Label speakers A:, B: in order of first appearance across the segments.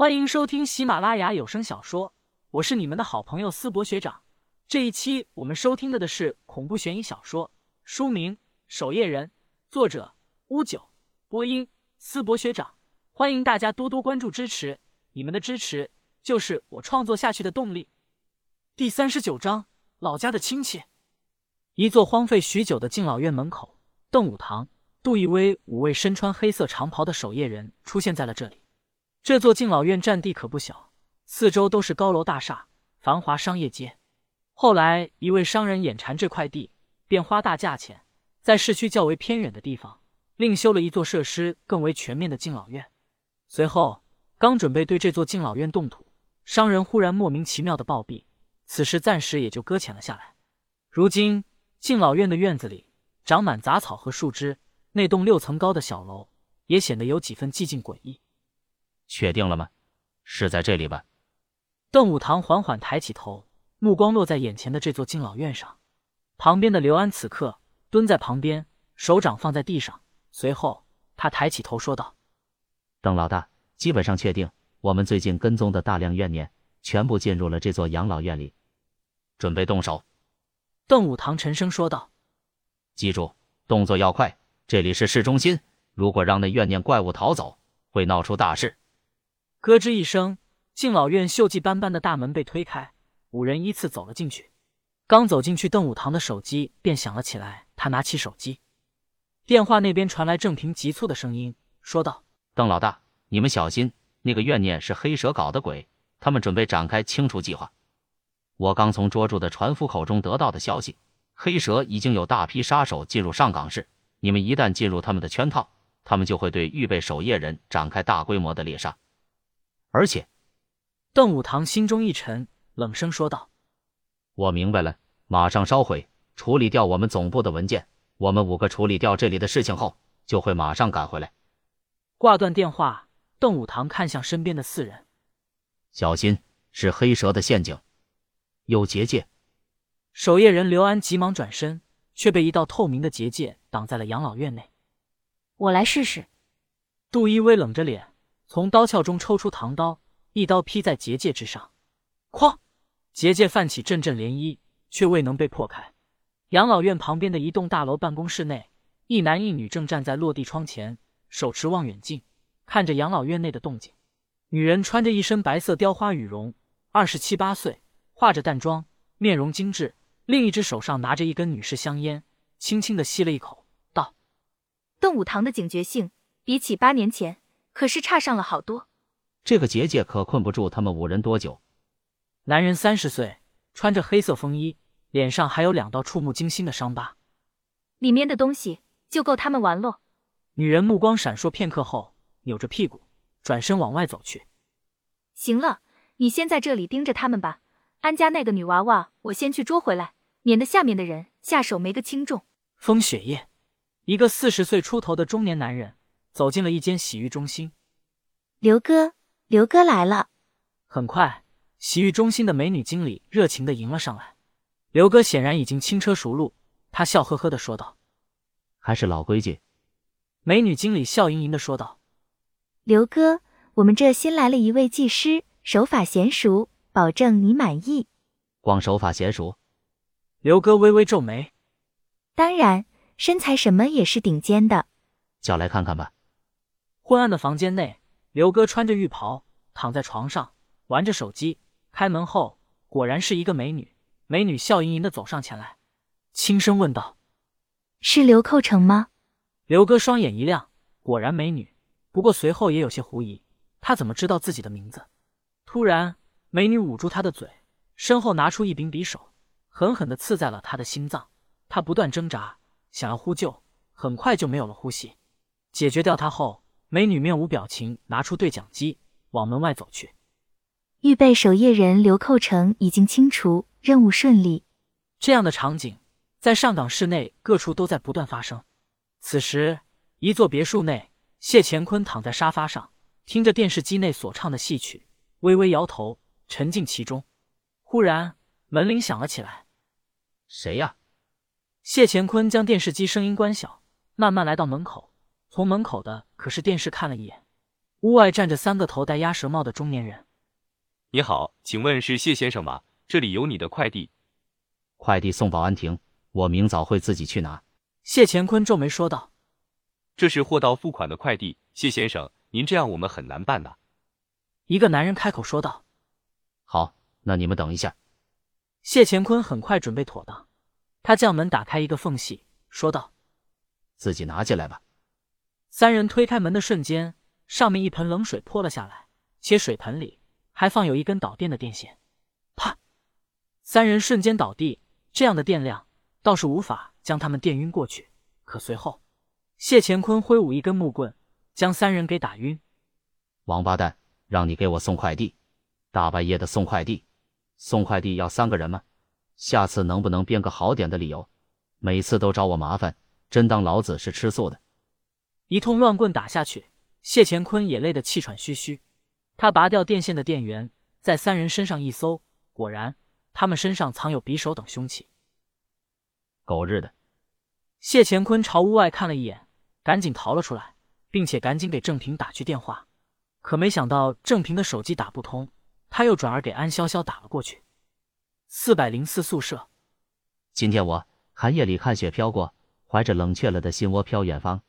A: 欢迎收听喜马拉雅有声小说，我是你们的好朋友思博学长。这一期我们收听的的是恐怖悬疑小说，书名《守夜人》，作者乌九，播音思博学长。欢迎大家多多关注支持，你们的支持就是我创作下去的动力。第三十九章，老家的亲戚。一座荒废许久的敬老院门口，邓武堂、杜义威五位身穿黑色长袍的守夜人出现在了这里。这座敬老院占地可不小，四周都是高楼大厦、繁华商业街。后来，一位商人眼馋这块地，便花大价钱，在市区较为偏远的地方，另修了一座设施更为全面的敬老院。随后，刚准备对这座敬老院动土，商人忽然莫名其妙的暴毙，此事暂时也就搁浅了下来。如今，敬老院的院子里长满杂草和树枝，那栋六层高的小楼也显得有几分寂静诡异。
B: 确定了吗？是在这里吧？
A: 邓武堂缓缓抬起头，目光落在眼前的这座敬老院上。旁边的刘安此刻蹲在旁边，手掌放在地上。随后，他抬起头说道：“
B: 邓老大，基本上确定，我们最近跟踪的大量怨念全部进入了这座养老院里，准备动手。”
A: 邓武堂沉声说道：“
B: 记住，动作要快。这里是市中心，如果让那怨念怪物逃走，会闹出大事。”
A: 咯吱一声，敬老院锈迹斑斑的大门被推开，五人依次走了进去。刚走进去，邓武堂的手机便响了起来。他拿起手机，电话那边传来郑平急促的声音，说道：“
B: 邓老大，你们小心，那个怨念是黑蛇搞的鬼，他们准备展开清除计划。我刚从捉住的船夫口中得到的消息，黑蛇已经有大批杀手进入上港市。你们一旦进入他们的圈套，他们就会对预备守夜人展开大规模的猎杀。”而且，
A: 邓武堂心中一沉，冷声说道：“
B: 我明白了，马上烧毁，处理掉我们总部的文件。我们五个处理掉这里的事情后，就会马上赶回来。”
A: 挂断电话，邓武堂看向身边的四人：“
B: 小心，是黑蛇的陷阱，有结界。”
A: 守夜人刘安急忙转身，却被一道透明的结界挡在了养老院内。
C: 我来试试。
A: 杜一威冷着脸。从刀鞘中抽出唐刀，一刀劈在结界之上，哐！结界泛起阵阵涟漪，却未能被破开。养老院旁边的一栋大楼办公室内，一男一女正站在落地窗前，手持望远镜，看着养老院内的动静。女人穿着一身白色雕花羽绒，二十七八岁，化着淡妆，面容精致，另一只手上拿着一根女士香烟，轻轻的吸了一口，道：“
C: 邓武堂的警觉性，比起八年前。”可是差上了好多，
B: 这个结界可困不住他们五人多久。
A: 男人三十岁，穿着黑色风衣，脸上还有两道触目惊心的伤疤。
C: 里面的东西就够他们玩喽。
A: 女人目光闪烁片刻后，扭着屁股转身往外走去。
C: 行了，你先在这里盯着他们吧。安家那个女娃娃，我先去捉回来，免得下面的人下手没个轻重。
A: 风雪夜，一个四十岁出头的中年男人。走进了一间洗浴中心，
C: 刘哥，刘哥来了。
A: 很快，洗浴中心的美女经理热情的迎了上来。刘哥显然已经轻车熟路，他笑呵呵的说道：“
B: 还是老规矩。”
A: 美女经理笑盈盈的说道：“
C: 刘哥，我们这新来了一位技师，手法娴熟，保证你满意。”
B: 光手法娴熟？
A: 刘哥微微皱眉。
C: 当然，身材什么也是顶尖的。
B: 叫来看看吧。
A: 昏暗的房间内，刘哥穿着浴袍躺在床上玩着手机。开门后，果然是一个美女。美女笑盈盈的走上前来，轻声问道：“
C: 是刘寇成吗？”
A: 刘哥双眼一亮，果然美女。不过随后也有些狐疑，他怎么知道自己的名字？突然，美女捂住他的嘴，身后拿出一柄匕首，狠狠的刺在了他的心脏。他不断挣扎，想要呼救，很快就没有了呼吸。解决掉他后。美女面无表情，拿出对讲机，往门外走去。
C: 预备守夜人刘寇成已经清除，任务顺利。
A: 这样的场景在上港市内各处都在不断发生。此时，一座别墅内，谢乾坤躺在沙发上，听着电视机内所唱的戏曲，微微摇头，沉浸其中。忽然，门铃响了起来。
B: 谁呀？
A: 谢乾坤将电视机声音关小，慢慢来到门口。从门口的可是电视看了一眼，屋外站着三个头戴鸭舌帽的中年人。
D: 你好，请问是谢先生吗？这里有你的快递。
B: 快递送保安亭，我明早会自己去拿。
A: 谢乾坤皱眉说道：“
D: 这是货到付款的快递，谢先生，您这样我们很难办的。”
A: 一个男人开口说道：“
B: 好，那你们等一下。”
A: 谢乾坤很快准备妥当，他将门打开一个缝隙，说道：“
B: 自己拿进来吧。”
A: 三人推开门的瞬间，上面一盆冷水泼了下来，且水盆里还放有一根导电的电线。啪！三人瞬间倒地，这样的电量倒是无法将他们电晕过去。可随后，谢乾坤挥舞一根木棍，将三人给打晕。
B: 王八蛋！让你给我送快递，大半夜的送快递，送快递要三个人吗？下次能不能编个好点的理由？每次都找我麻烦，真当老子是吃素的？
A: 一通乱棍打下去，谢乾坤也累得气喘吁吁。他拔掉电线的电源，在三人身上一搜，果然他们身上藏有匕首等凶器。
B: 狗日的！
A: 谢乾坤朝屋外看了一眼，赶紧逃了出来，并且赶紧给郑平打去电话。可没想到郑平的手机打不通，他又转而给安潇潇打了过去。四百零四宿舍，
B: 今天我寒夜里看雪飘过，怀着冷却了的心窝飘远方。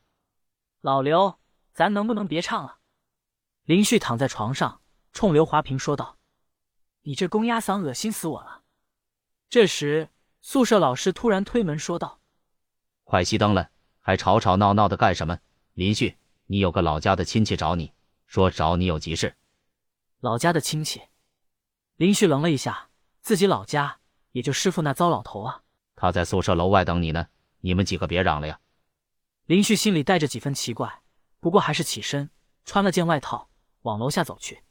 A: 老刘，咱能不能别唱了？林旭躺在床上，冲刘华平说道：“你这公鸭嗓恶心死我了。”这时，宿舍老师突然推门说道：“
B: 快熄灯了，还吵吵闹闹的干什么？林旭，你有个老家的亲戚找你。”说找你有急事，
A: 老家的亲戚。林旭愣了一下，自己老家也就师傅那糟老头啊。
B: 他在宿舍楼外等你呢，你们几个别嚷了呀。
A: 林旭心里带着几分奇怪，不过还是起身穿了件外套往楼下走去。